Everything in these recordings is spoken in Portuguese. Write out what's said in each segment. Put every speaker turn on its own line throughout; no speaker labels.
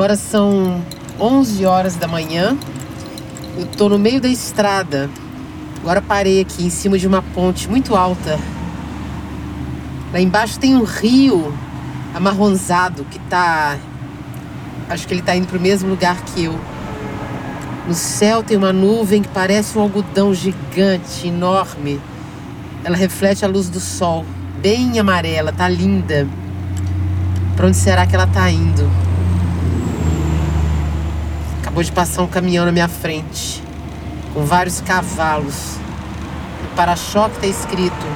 Agora são 11 horas da manhã. Eu tô no meio da estrada. Agora parei aqui em cima de uma ponte muito alta. Lá embaixo tem um rio amarronzado que tá. Acho que ele tá indo pro mesmo lugar que eu. No céu tem uma nuvem que parece um algodão gigante, enorme. Ela reflete a luz do sol, bem amarela, tá linda. Para onde será que ela tá indo? Acabou de passar um caminhão na minha frente, com vários cavalos. No para-choque está escrito: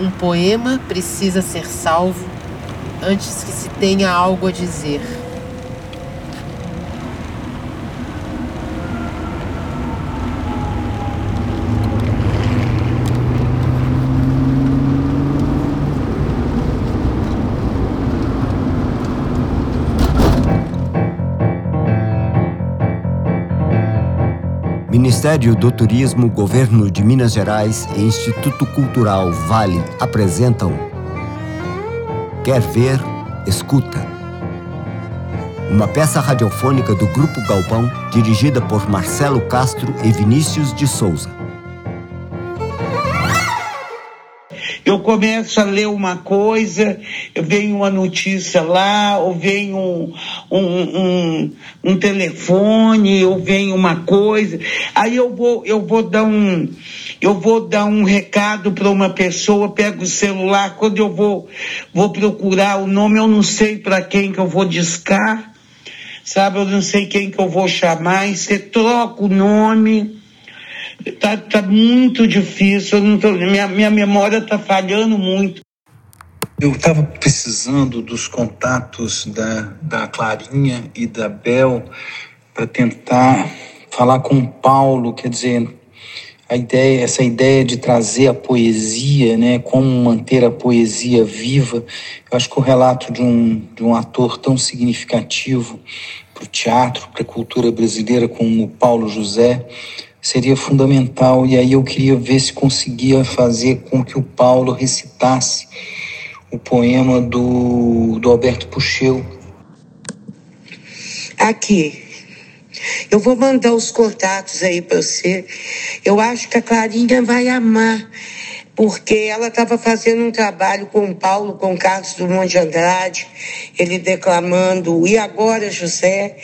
Um poema precisa ser salvo antes que se tenha algo a dizer.
Ministério do Turismo, Governo de Minas Gerais e Instituto Cultural Vale apresentam Quer Ver, Escuta. Uma peça radiofônica do Grupo Galpão, dirigida por Marcelo Castro e Vinícius de Souza.
Começo a ler uma coisa, eu venho uma notícia lá, ou vem um, um, um, um telefone, ou vem uma coisa. Aí eu vou, eu vou dar um, eu vou dar um recado para uma pessoa, pego o celular, quando eu vou, vou procurar o nome, eu não sei para quem que eu vou discar, sabe? Eu não sei quem que eu vou chamar, e você troca o nome Tá, tá muito difícil, tô, minha, minha memória tá falhando muito.
Eu estava precisando dos contatos da, da Clarinha e da Bel para tentar falar com o Paulo, quer dizer, a ideia, essa ideia de trazer a poesia, né, como manter a poesia viva. Eu acho que o relato de um, de um ator tão significativo para o teatro, para a cultura brasileira como o Paulo José, seria fundamental. E aí eu queria ver se conseguia fazer com que o Paulo recitasse o poema do, do Alberto Pucheu.
Aqui. Eu vou mandar os contatos aí para você. Eu acho que a Clarinha vai amar porque ela estava fazendo um trabalho com Paulo, com Carlos Drummond de Andrade, ele declamando E Agora José.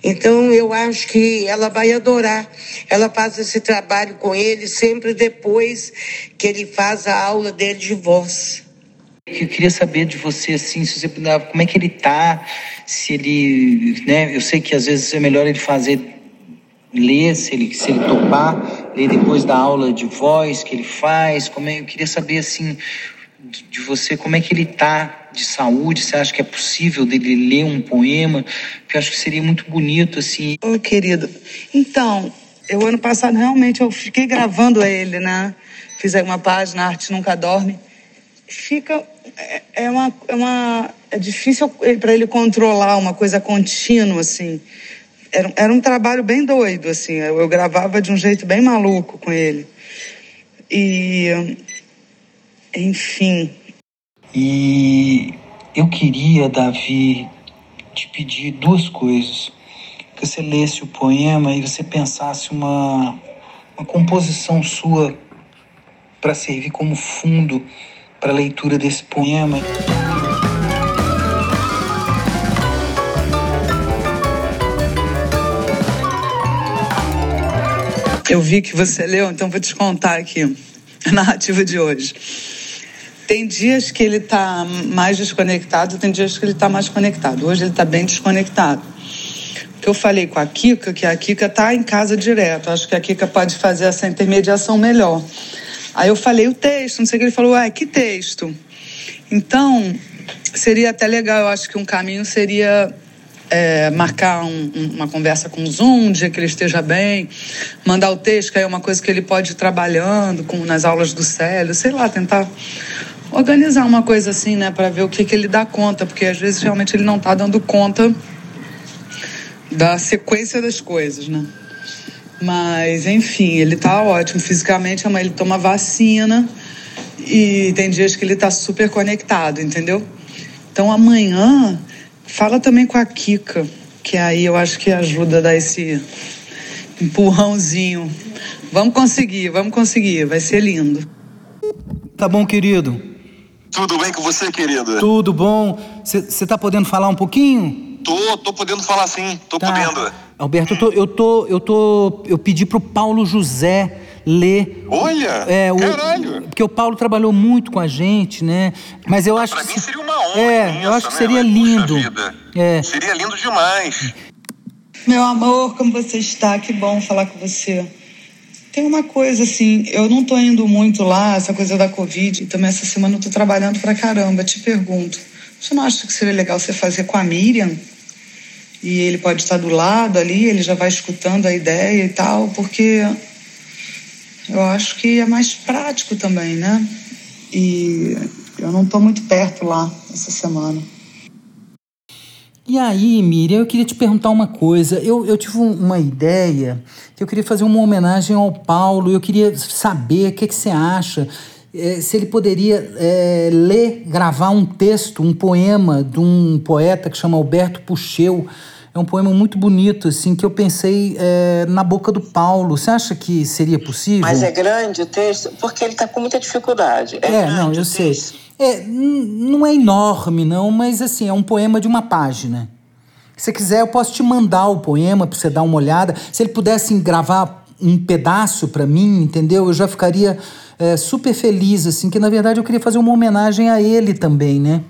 Então eu acho que ela vai adorar. Ela faz esse trabalho com ele sempre depois que ele faz a aula dele de voz.
Eu queria saber de você, assim, se você, como é que ele tá, se ele, né, eu sei que às vezes é melhor ele fazer ler, se ele, se ele topar, ler depois da aula de voz que ele faz. Como é, eu queria saber, assim, de, você, como é que ele está de saúde? Você acha que é possível dele ler um poema? Porque eu acho que seria muito bonito, assim.
Ô, querido, então, eu ano passado realmente eu fiquei gravando ele, né? Fiz aí uma página, Arte Nunca Dorme. Fica. É, é uma. É, uma, é difícil para ele controlar uma coisa contínua, assim era, era um trabalho bem doido, assim. Eu, eu gravava de um jeito bem maluco com ele. E. Enfim.
E eu queria, Davi, te pedir duas coisas. Que você lesse o poema e você pensasse uma, uma composição sua para servir como fundo para a leitura desse poema.
Eu vi que você leu, então vou te contar aqui a narrativa de hoje. Tem dias que ele está mais desconectado, tem dias que ele está mais conectado. Hoje ele está bem desconectado. Porque eu falei com a Kika que a Kika está em casa direto. Acho que a Kika pode fazer essa intermediação melhor. Aí eu falei o texto, não sei o que. Ele falou, ué, que texto? Então, seria até legal, eu acho que um caminho seria é, marcar um, uma conversa com o Zoom, um dia que ele esteja bem, mandar o texto, que é uma coisa que ele pode ir trabalhando com, nas aulas do Célio, sei lá, tentar organizar uma coisa assim, né, para ver o que, que ele dá conta, porque às vezes realmente ele não está dando conta da sequência das coisas, né? Mas, enfim, ele está ótimo fisicamente, ele toma vacina e tem dias que ele está super conectado, entendeu? Então amanhã Fala também com a Kika, que aí eu acho que ajuda a dar esse empurrãozinho. Vamos conseguir, vamos conseguir, vai ser lindo.
Tá bom, querido.
Tudo bem com você, querido?
Tudo bom. Você tá podendo falar um pouquinho?
Tô, tô podendo falar sim, tô tá. podendo.
Alberto, eu tô, eu tô, eu tô, eu pedi pro Paulo José ler.
Olha, é, o, caralho.
Porque o Paulo trabalhou muito com a gente, né? Mas eu acho
pra
que
mim seria uma honra.
É, eu acho que né? seria lindo.
É. Seria lindo demais.
Meu amor, como você está? Que bom falar com você. Tem uma coisa assim, eu não tô indo muito lá, essa coisa da Covid, e também essa semana eu tô trabalhando pra caramba. Te pergunto, você não acha que seria legal você fazer com a Miriam? E ele pode estar do lado ali, ele já vai escutando a ideia e tal, porque eu acho que é mais prático também, né? E eu não tô muito perto lá essa semana.
E aí, Miriam, eu queria te perguntar uma coisa. Eu, eu tive uma ideia que eu queria fazer uma homenagem ao Paulo. Eu queria saber o que, que você acha. É, se ele poderia é, ler, gravar um texto, um poema de um poeta que chama Alberto Pucheu. É um poema muito bonito, assim, que eu pensei é, na boca do Paulo. Você acha que seria possível?
Mas é grande o texto? Porque ele está com muita dificuldade. É,
é não, eu sei. É, não é enorme, não, mas assim, é um poema de uma página. Se você quiser, eu posso te mandar o poema para você dar uma olhada. Se ele pudesse gravar um pedaço para mim, entendeu? Eu já ficaria é, super feliz, assim, que na verdade eu queria fazer uma homenagem a ele também, né?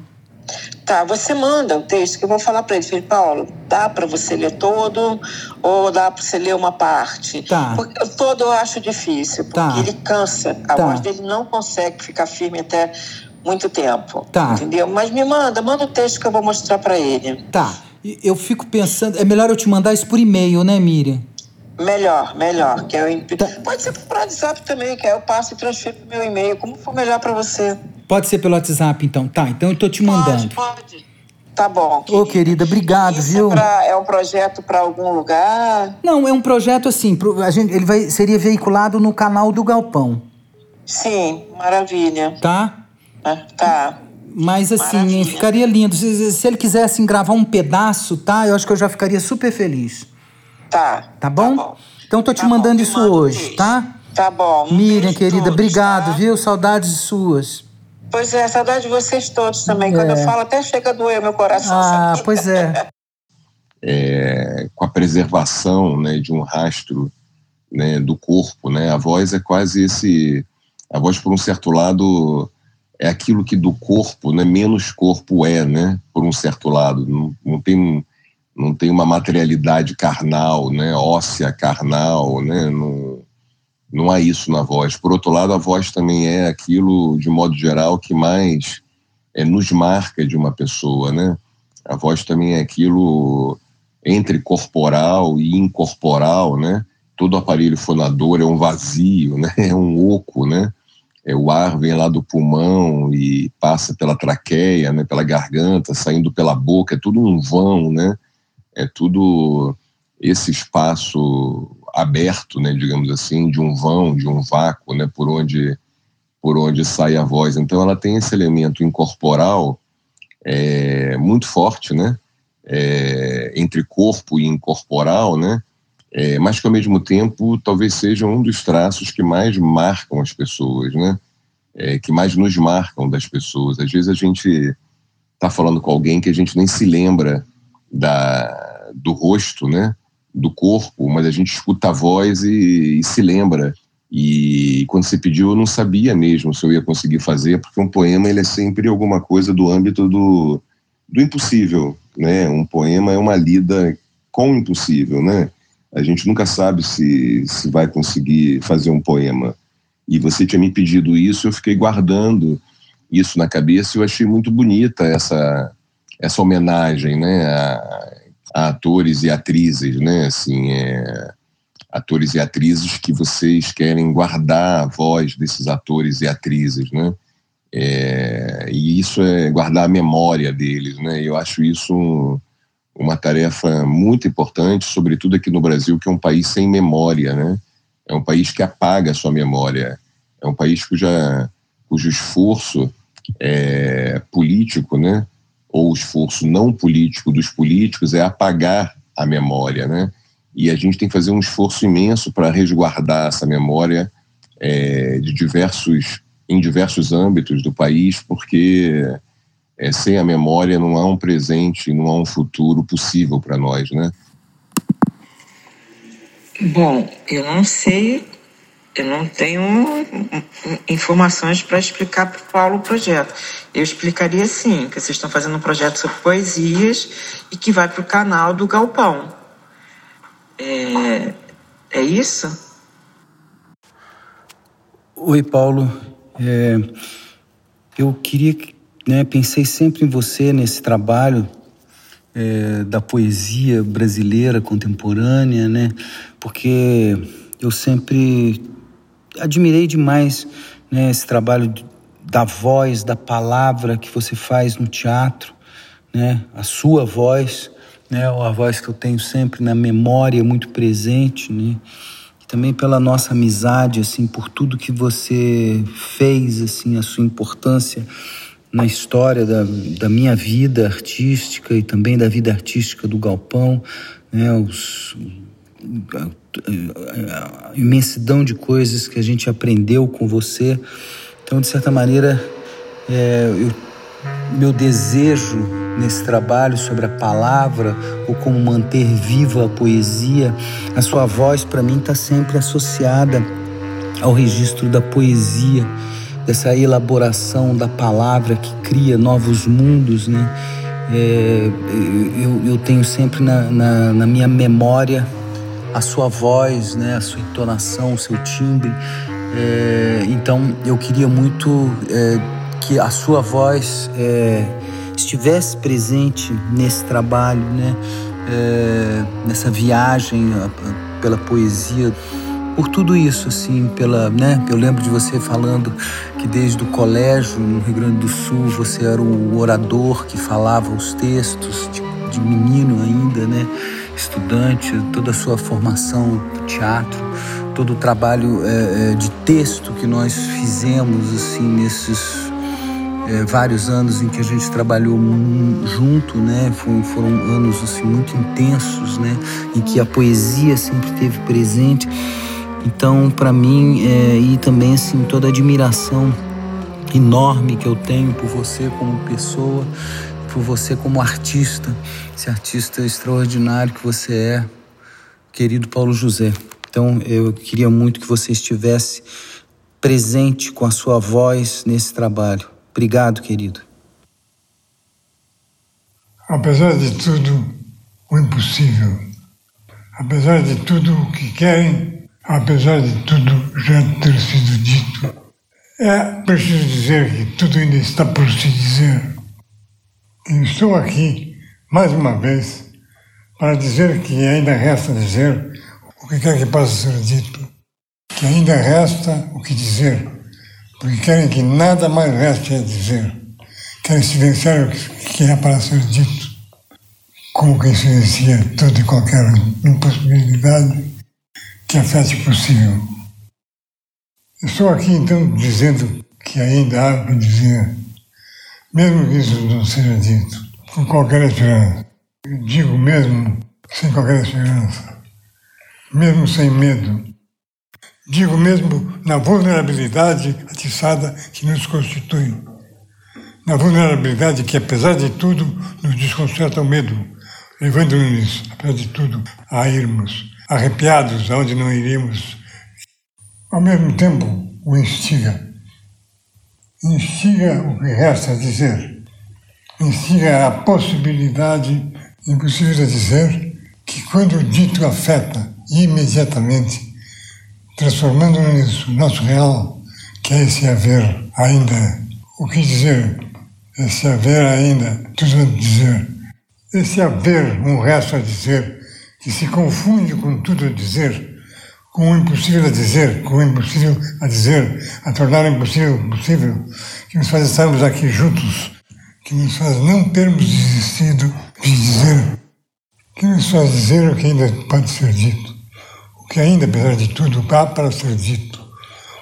Tá, você manda o texto que eu vou falar para ele. Falei, Paulo, dá para você ler todo ou dá para você ler uma parte?
Tá.
Porque todo eu acho difícil, porque tá. ele cansa. A tá. voz dele não consegue ficar firme até muito tempo.
Tá.
Entendeu? Mas me manda, manda o texto que eu vou mostrar para ele.
Tá. Eu fico pensando, é melhor eu te mandar isso por e-mail, né, Miriam?
Melhor, melhor. Que eu imp... tá. Pode ser por WhatsApp também, que aí eu passo e transfiro pro meu e-mail, como for melhor para você.
Pode ser pelo WhatsApp, então. Tá, então eu tô te mandando.
Pode, pode. Tá bom.
Ô, querida, obrigado,
Isso
viu?
É, pra, é um projeto para algum lugar?
Não, é um projeto assim, pro, a gente, ele vai, seria veiculado no canal do Galpão.
Sim, maravilha.
Tá?
Ah, tá.
Mas assim, Maravilha. ficaria lindo. Se, se, ele quisesse gravar um pedaço, tá? Eu acho que eu já ficaria super feliz.
Tá.
Tá bom? Tá bom. Então tô te tá mandando bom, isso hoje, tá?
Tá bom.
Um Miriam, querida, todos, obrigado, tá? viu? Saudades suas.
Pois é, saudade de vocês todos também. É. Quando eu é. falo, até chega a doer meu coração.
Ah, sabe? pois é.
é. Com a preservação né, de um rastro né, do corpo, né? A voz é quase esse... A voz, por um certo lado é aquilo que do corpo, né, menos corpo é, né, por um certo lado. Não, não, tem, não tem uma materialidade carnal, né, óssea carnal, né, não, não há isso na voz. Por outro lado, a voz também é aquilo, de modo geral, que mais é, nos marca de uma pessoa, né. A voz também é aquilo entre corporal e incorporal, né. Todo aparelho fonador é um vazio, né, é um oco, né é, o ar vem lá do pulmão e passa pela traqueia, né, pela garganta, saindo pela boca, é tudo um vão, né? É tudo esse espaço aberto, né, digamos assim, de um vão, de um vácuo, né, por onde por onde sai a voz. Então ela tem esse elemento incorporal é, muito forte, né, é, entre corpo e incorporal, né, é, mas que ao mesmo tempo talvez seja um dos traços que mais marcam as pessoas, né? É, que mais nos marcam das pessoas. Às vezes a gente está falando com alguém que a gente nem se lembra da, do rosto, né? Do corpo, mas a gente escuta a voz e, e se lembra. E quando você pediu, eu não sabia mesmo se eu ia conseguir fazer, porque um poema ele é sempre alguma coisa do âmbito do, do impossível, né? Um poema é uma lida com o impossível, né? a gente nunca sabe se, se vai conseguir fazer um poema. E você tinha me pedido isso, eu fiquei guardando isso na cabeça e eu achei muito bonita essa, essa homenagem né, a, a atores e atrizes, né, assim, é, atores e atrizes que vocês querem guardar a voz desses atores e atrizes, né, é, e isso é guardar a memória deles, né, eu acho isso um, uma tarefa muito importante, sobretudo aqui no Brasil, que é um país sem memória, né? É um país que apaga a sua memória. É um país cuja, cujo esforço é, político, né? Ou o esforço não político dos políticos é apagar a memória, né? E a gente tem que fazer um esforço imenso para resguardar essa memória é, de diversos, em diversos âmbitos do país, porque é, sem a memória não há um presente, não há um futuro possível para nós, né?
Bom, eu não sei eu não tenho informações para explicar para o Paulo o projeto. Eu explicaria sim, que vocês estão fazendo um projeto sobre poesias e que vai para o canal do Galpão. É, é isso?
Oi, Paulo. É, eu queria, né, pensei sempre em você nesse trabalho é, da poesia brasileira contemporânea, né? Porque eu sempre admirei demais né, esse trabalho da voz, da palavra que você faz no teatro, né, a sua voz, né, a voz que eu tenho sempre na memória, muito presente, né, e também pela nossa amizade, assim, por tudo que você fez, assim, a sua importância na história da, da minha vida artística e também da vida artística do Galpão, né, os, a imensidão de coisas que a gente aprendeu com você. Então, de certa maneira, é, eu, meu desejo nesse trabalho sobre a palavra ou como manter viva a poesia, a sua voz para mim está sempre associada ao registro da poesia, dessa elaboração da palavra que cria novos mundos, né? É, eu, eu, tenho sempre na, na, na minha memória a sua voz, né, a sua entonação, o seu timbre. É, então eu queria muito é, que a sua voz é, estivesse presente nesse trabalho, né, é, nessa viagem pela poesia. Por tudo isso, assim, pela, né? Eu lembro de você falando que desde o colégio no Rio Grande do Sul você era o orador que falava os textos de, de menino ainda, né? Estudante, toda a sua formação do teatro, todo o trabalho é, é, de texto que nós fizemos assim nesses é, vários anos em que a gente trabalhou junto, né? Foram, foram anos assim muito intensos, né? Em que a poesia sempre esteve presente. Então, para mim, é, e também assim toda a admiração enorme que eu tenho por você como pessoa por você como artista, esse artista extraordinário que você é, querido Paulo José. Então eu queria muito que você estivesse presente com a sua voz nesse trabalho. Obrigado, querido.
Apesar de tudo, o impossível. Apesar de tudo o que querem, apesar de tudo já ter sido dito, é preciso dizer que tudo ainda está por se dizer. Estou aqui, mais uma vez, para dizer que ainda resta dizer o que quer que possa ser dito, que ainda resta o que dizer, porque querem que nada mais reste a dizer, querem silenciar o que é para ser dito, como quem silencia toda e qualquer impossibilidade que afete o possível. Estou aqui então dizendo que ainda há o que dizer mesmo que isso não seja dito com qualquer esperança. Digo mesmo sem qualquer esperança, mesmo sem medo. Digo mesmo na vulnerabilidade atiçada que nos constitui. Na vulnerabilidade que, apesar de tudo, nos desconcerta o medo, levando-nos, apesar de tudo, a irmos, arrepiados aonde não iríamos. Ao mesmo tempo, o instiga instiga o que resta a dizer, instiga a possibilidade, impossível de dizer, que quando o dito afeta imediatamente, transformando nisso nosso real, que é esse haver ainda, o que dizer, esse haver ainda, tudo a dizer, esse haver um resto a dizer, que se confunde com tudo a dizer, com o impossível a dizer, com o impossível a dizer, a tornar impossível possível, que nos faz estarmos aqui juntos, que nos faz não termos desistido de dizer, que nos faz dizer o que ainda pode ser dito, o que ainda, apesar de tudo, há para ser dito,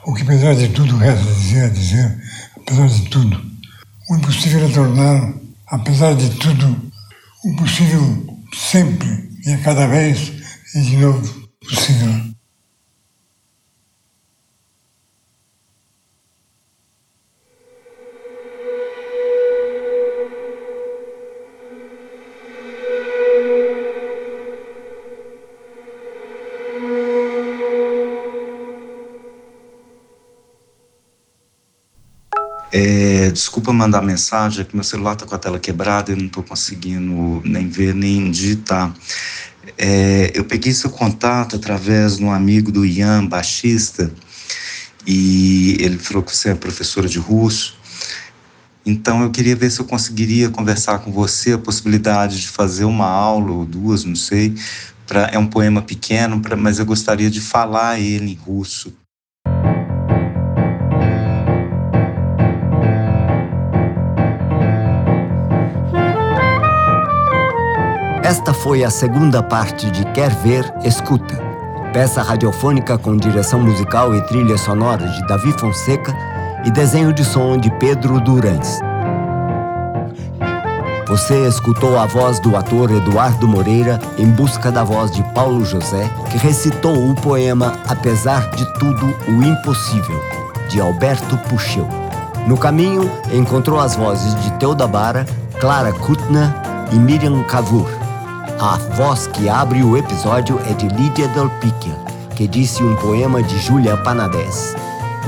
o que, apesar de tudo, resta dizer, a dizer, apesar de tudo. O impossível a tornar apesar de tudo, o possível sempre e a cada vez e de novo possível.
É, desculpa mandar mensagem, é que meu celular está com a tela quebrada e não estou conseguindo nem ver nem digitar. É, eu peguei seu contato através de um amigo do Ian, baixista, e ele falou que você é professora de russo. Então eu queria ver se eu conseguiria conversar com você a possibilidade de fazer uma aula ou duas, não sei. Pra, é um poema pequeno, pra, mas eu gostaria de falar ele em russo.
Esta foi a segunda parte de Quer Ver, Escuta, peça radiofônica com direção musical e trilha sonora de Davi Fonseca e desenho de som de Pedro Durães. Você escutou a voz do ator Eduardo Moreira em busca da voz de Paulo José, que recitou o poema Apesar de Tudo, o Impossível, de Alberto Puxeu. No caminho, encontrou as vozes de Teoda Bara, Clara Kutner e Miriam Cavour. A voz que abre o episódio é de Lídia Del que disse um poema de Júlia Panadés.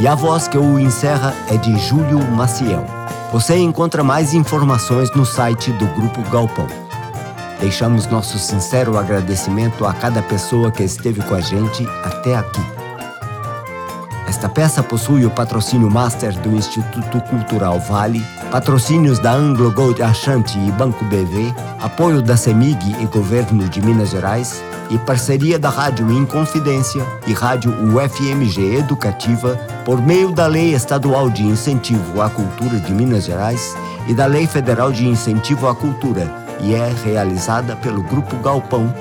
E a voz que o encerra é de Júlio Maciel. Você encontra mais informações no site do Grupo Galpão. Deixamos nosso sincero agradecimento a cada pessoa que esteve com a gente até aqui. Esta peça possui o patrocínio master do Instituto Cultural Vale, patrocínios da Anglo Gold Ashanti e Banco BV, apoio da CEMIG e Governo de Minas Gerais e parceria da Rádio Inconfidência e Rádio UFMG Educativa por meio da Lei Estadual de Incentivo à Cultura de Minas Gerais e da Lei Federal de Incentivo à Cultura e é realizada pelo Grupo Galpão,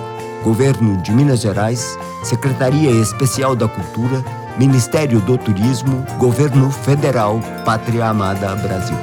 Governo de Minas Gerais, Secretaria Especial da Cultura Ministério do Turismo, Governo Federal, Pátria Amada Brasil.